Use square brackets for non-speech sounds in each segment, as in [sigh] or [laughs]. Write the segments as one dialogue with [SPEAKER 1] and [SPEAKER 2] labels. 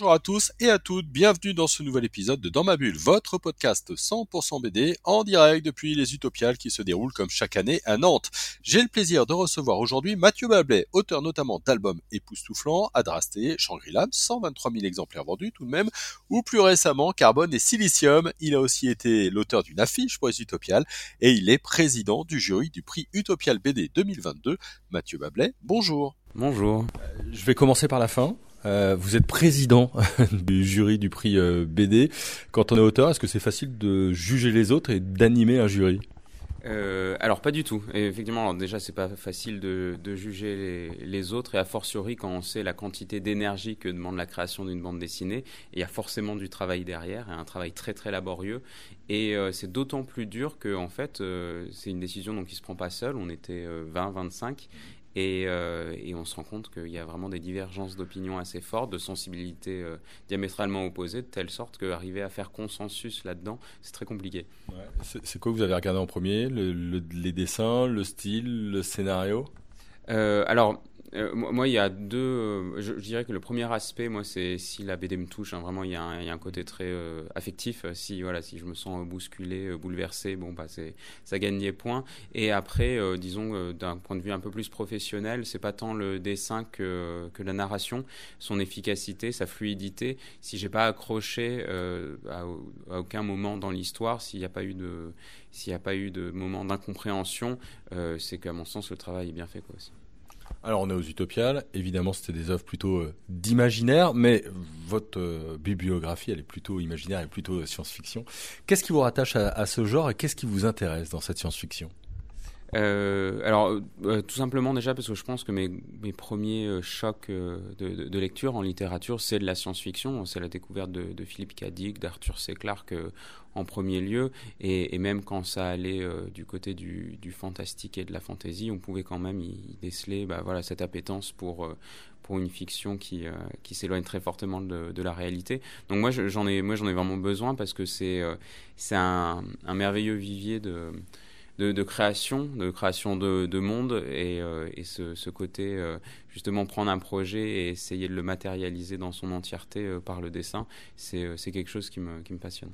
[SPEAKER 1] Bonjour à tous et à toutes, bienvenue dans ce nouvel épisode de Dans ma bulle, votre podcast 100% BD en direct depuis les Utopiales qui se déroulent comme chaque année à Nantes. J'ai le plaisir de recevoir aujourd'hui Mathieu Bablet, auteur notamment d'albums époustouflants, Adrasté, Shangri-La, 123 000 exemplaires vendus tout de même, ou plus récemment Carbone et Silicium. Il a aussi été l'auteur d'une affiche pour les Utopiales et il est président du jury du prix Utopial BD 2022. Mathieu Bablet, bonjour.
[SPEAKER 2] Bonjour.
[SPEAKER 1] Je vais commencer par la fin. Euh, vous êtes président [laughs] du jury du prix euh, BD. Quand on est auteur, est-ce que c'est facile de juger les autres et d'animer un jury?
[SPEAKER 2] Euh, alors pas du tout. Effectivement, alors déjà c'est pas facile de, juger les, autres et a fortiori quand on sait la quantité d'énergie que demande la création d'une bande dessinée, il y a forcément du travail derrière, un travail très très laborieux. Et c'est d'autant plus dur que en fait c'est une décision donc qui se prend pas seule. On était 20, 25 et, euh, et, on se rend compte qu'il y a vraiment des divergences d'opinion assez fortes, de sensibilités euh, diamétralement opposées, de telle sorte qu'arriver à faire consensus là-dedans, c'est très compliqué.
[SPEAKER 1] Ouais. C'est quoi que vous avez regardé en premier? Le, le, Les dessins, le style, le scénario?
[SPEAKER 2] Euh, Alors, euh, moi, il y a deux. Euh, je, dirais que le premier aspect, moi, c'est si la BD me touche. Hein, vraiment, il y, a un, côté très euh, affectif. Si voilà, si je me sens bousculé, bouleversé, bon, bah, c'est ça gagne des points. Et après, disons, d'un point de vue un peu plus professionnel, c'est pas tant le dessin que que la narration, son efficacité, sa fluidité. Si j'ai pas accroché à, à, aucun moment dans l'histoire, s'il n'y a pas eu de s'il n'y a pas eu de moment d'incompréhension, c'est qu'à mon sens, le travail est bien fait, quoi aussi.
[SPEAKER 1] Alors on est aux Utopiales, évidemment c'était des œuvres plutôt euh, d'imaginaire, mais votre euh, bibliographie elle est plutôt imaginaire et plutôt science-fiction. Qu'est-ce qui vous rattache à ce genre et qu'est-ce qui vous intéresse dans cette science-fiction?
[SPEAKER 2] Euh, alors, euh, tout simplement déjà parce que je pense que mes, mes premiers euh, chocs de, de, de, lecture en littérature, c'est de la science-fiction, c'est la découverte de, de Philippe K. Dick, d'Arthur C. Clarke en premier lieu, et, et, même quand ça allait du côté du, du, fantastique et de la fantaisie, on pouvait quand même y déceler bah, voilà, cette appétence pour, pour une fiction qui, qui s'éloigne très fortement de, de, la réalité. Donc moi j'en ai, moi, j'en ai vraiment besoin parce que c'est c'est un, un merveilleux vivier de de, création, de création de, de monde et, euh, ce, côté euh, justement prendre un projet et essayer de le matérialiser dans son entièreté euh, par le dessin, c'est quelque chose qui me, qui me passionne.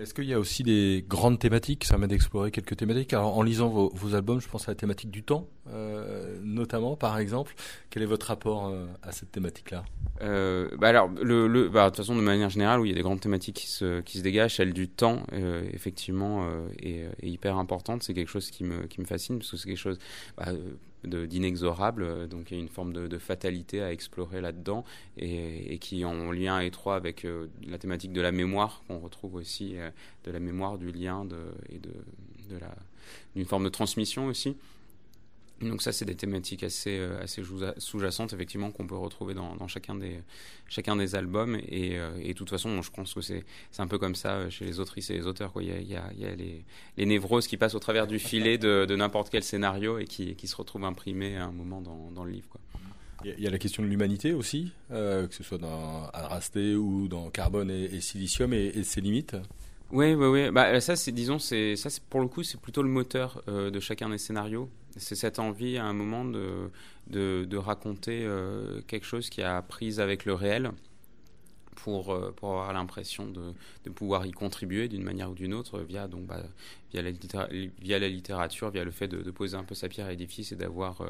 [SPEAKER 1] Est-ce qu'il y a aussi des grandes thématiques? Ça m'a d'explorer quelques thématiques. Alors, en lisant vos, albums, je pense à la thématique du temps, euh, notamment, par exemple. Quel est votre rapport euh, à cette thématique-là?
[SPEAKER 2] Euh, bah alors, bah, de toute façon, de manière générale, oui, il y a des grandes thématiques qui se, qui se dégagent. Celle du temps, effectivement, est, est, hyper importante. C'est quelque chose qui me, qui me fascine, parce que c'est quelque chose... Bah, d'inexorable, donc il y a une forme de, fatalité à explorer là-dedans et, qui est en lien étroit avec euh, la thématique de la mémoire qu'on retrouve aussi, euh, de la mémoire, du lien et de, de d'une forme de transmission aussi. Donc ça, c'est des thématiques assez, euh, assez sous-jacentes, effectivement, qu'on peut retrouver dans, dans, chacun, des, chacun des albums. Et, euh, et de toute façon, je pense que c'est un peu comme ça chez les autrices et les auteurs. Quoi. Il y a, il y a, les, les, névroses qui passent au travers du filet de, de n'importe quel scénario et qui, qui se retrouvent imprimés à un moment dans, dans le livre.
[SPEAKER 1] Il y a la question de l'humanité aussi, euh, que ce soit dans Adrasté ou dans Carbone et, Silicium et ses limites.
[SPEAKER 2] Oui, oui, oui. Bah, ça, c'est, disons, c'est, ça, c'est, pour le coup, c'est plutôt le moteur euh, de chacun des scénarios. C'est cette envie, à un moment, de, de, de raconter euh, quelque chose qui a prise avec le réel pour, euh, pour avoir l'impression de, de pouvoir y contribuer d'une manière ou d'une autre via, donc, bah, via, la via la littérature, via le fait de, de poser un peu sa pierre à l'édifice et d'avoir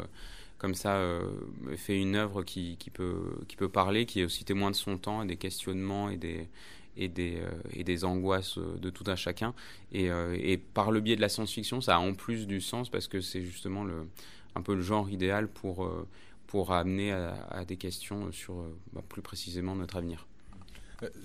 [SPEAKER 2] comme ça euh, fait une œuvre qui, qui, peut, qui peut parler, qui est aussi témoin de son temps, et des questionnements et des, et des, euh, et des angoisses de tout un chacun. Et, euh, et par le biais de la science-fiction, ça a en plus du sens parce que c'est justement le, un peu le genre idéal pour, euh, pour amener à, à, des questions sur bah, plus précisément notre avenir.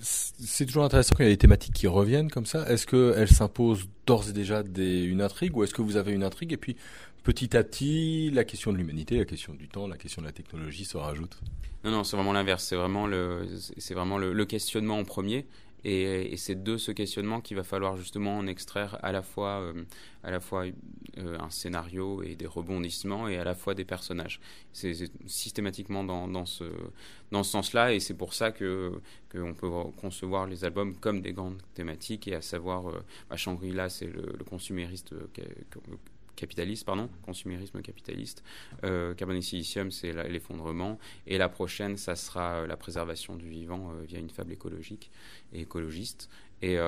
[SPEAKER 1] C'est toujours intéressant quand il y a des thématiques qui reviennent comme ça. Est-ce qu'elles s'imposent d'ores et déjà une intrigue ou est-ce que vous avez une intrigue et puis petit à petit, la question de l'humanité, la question du temps, la question de la technologie se rajoute?
[SPEAKER 2] Non, non, c'est vraiment l'inverse. C'est vraiment, le, questionnement en premier. Et, c'est de ce questionnement qu'il va falloir justement en extraire à la fois, euh, à la fois euh, un scénario et des rebondissements et à la fois des personnages. C'est systématiquement dans, dans, ce, dans ce sens-là et c'est pour ça que qu'on peut concevoir les albums comme des grandes thématiques et à savoir, euh, bah, Shangri-La, c'est le, consumériste capitaliste, pardon, consumérisme capitaliste. Euh, carbone silicium, c'est l'effondrement. Et la prochaine, ça sera euh, la préservation du vivant euh, via une fable écologique et écologiste. Et,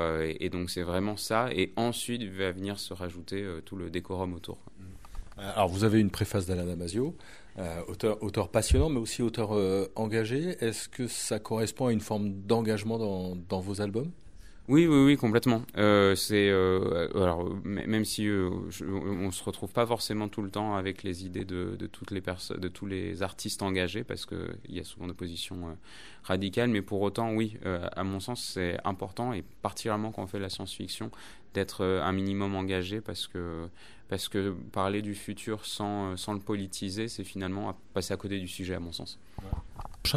[SPEAKER 2] et donc c'est vraiment ça. Et ensuite va venir se rajouter tout le décorum autour.
[SPEAKER 1] Alors vous avez une préface d'Alain Damasio, auteur, passionnant, mais aussi auteur engagé. Est-ce que ça correspond à une forme d'engagement dans vos albums?
[SPEAKER 2] Oui, oui, oui, complètement. Euh, c'est euh, alors même si euh, on se retrouve pas forcément tout le temps avec les idées de, toutes les personnes, de tous les artistes engagés, parce que il y a souvent des positions euh, radicales, mais pour autant, oui, à mon sens, c'est important et particulièrement quand on fait la science-fiction d'être un minimum engagé, parce que parce que parler du futur sans sans le politiser, c'est finalement passer à côté du sujet, à mon sens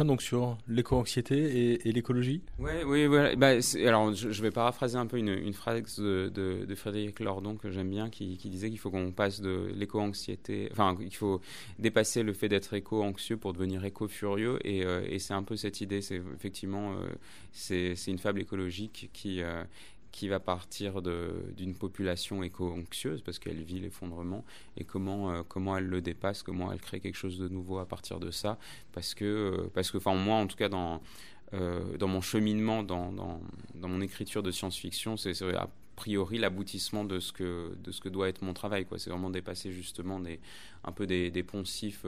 [SPEAKER 1] donc sur l'éco-anxiété et, l'écologie
[SPEAKER 2] ouais, Oui, oui. Bah, alors, je, vais paraphraser un peu une, phrase de, Frédéric Lordon que j'aime bien, qui, disait qu'il faut qu'on passe de l'éco-anxiété, enfin, qu'il faut dépasser le fait d'être éco-anxieux pour devenir éco-furieux. Et, euh, c'est un peu cette idée. C'est effectivement, euh, c'est une fable écologique qui, euh, qui va partir d'une population éco-anxieuse parce qu'elle vit l'effondrement et comment, euh, comment elle le dépasse, comment elle crée quelque chose de nouveau à partir de ça. Parce que, euh, parce que moi, en tout cas, dans, euh, dans mon cheminement, dans, dans, dans, mon écriture de science-fiction, c'est a priori l'aboutissement de, ce que, de ce que doit être mon travail. C'est vraiment dépasser justement des, un peu des, des poncifs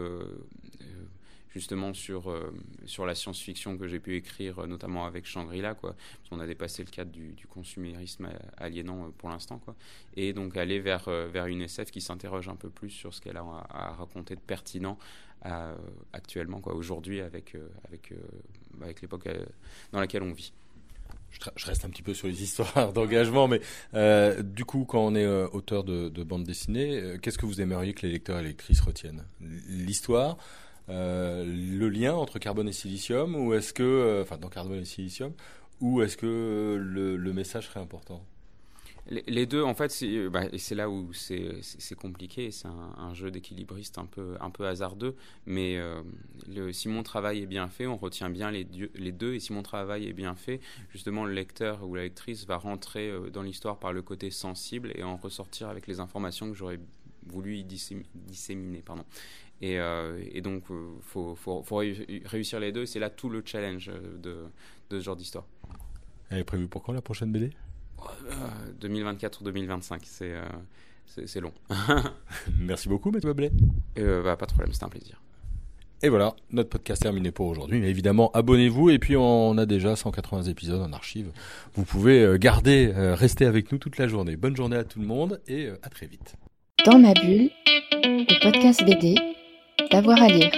[SPEAKER 2] justement sur, euh, sur la science-fiction que j'ai pu écrire, euh, notamment avec Shangri-La, quoi. Parce qu'on a dépassé le cadre du, consumérisme aliénant euh, pour l'instant, quoi. Et donc aller vers, vers une SF qui s'interroge un peu plus sur ce qu'elle a à, raconter de pertinent actuellement, quoi, aujourd'hui, avec, avec, avec l'époque dans laquelle on vit.
[SPEAKER 1] Je, reste un petit peu sur les histoires [laughs] d'engagement, mais du coup, quand on est auteur de, de bande dessinée, qu'est-ce que vous aimeriez que les lecteurs et les lectrices retiennent? L'histoire, le lien entre carbone et silicium ou est-ce que, euh, enfin dans carbone et silicium, ou est-ce que euh, le, message serait important?
[SPEAKER 2] Les, deux, en fait, c'est bah, là où c'est compliqué. C'est un, jeu d'équilibriste un peu, un peu hasardeux. Mais si mon travail est bien fait, on retient bien les, les, deux. Et si mon travail est bien fait, justement, le lecteur ou la lectrice va rentrer dans l'histoire par le côté sensible et en ressortir avec les informations que j'aurais voulu y disséminer. Pardon. Et, euh, et donc, il euh, faut, faut, faut, réussir les deux. C'est là tout le challenge de, de ce genre d'histoire.
[SPEAKER 1] Elle est prévue pour quand la prochaine BD?
[SPEAKER 2] 2024 ou 2025. C'est c'est long. [laughs]
[SPEAKER 1] Merci beaucoup, Mathieu Blais.
[SPEAKER 2] Euh, bah, pas de problème, c'était un plaisir.
[SPEAKER 1] Et voilà, notre podcast terminé pour aujourd'hui. Mais évidemment, abonnez-vous. Et puis, on a déjà 180 épisodes en archive. Vous pouvez garder, rester avec nous toute la journée. Bonne journée à tout le monde et à très vite.
[SPEAKER 3] Dans ma bulle, le podcast BD d'avoir à lire.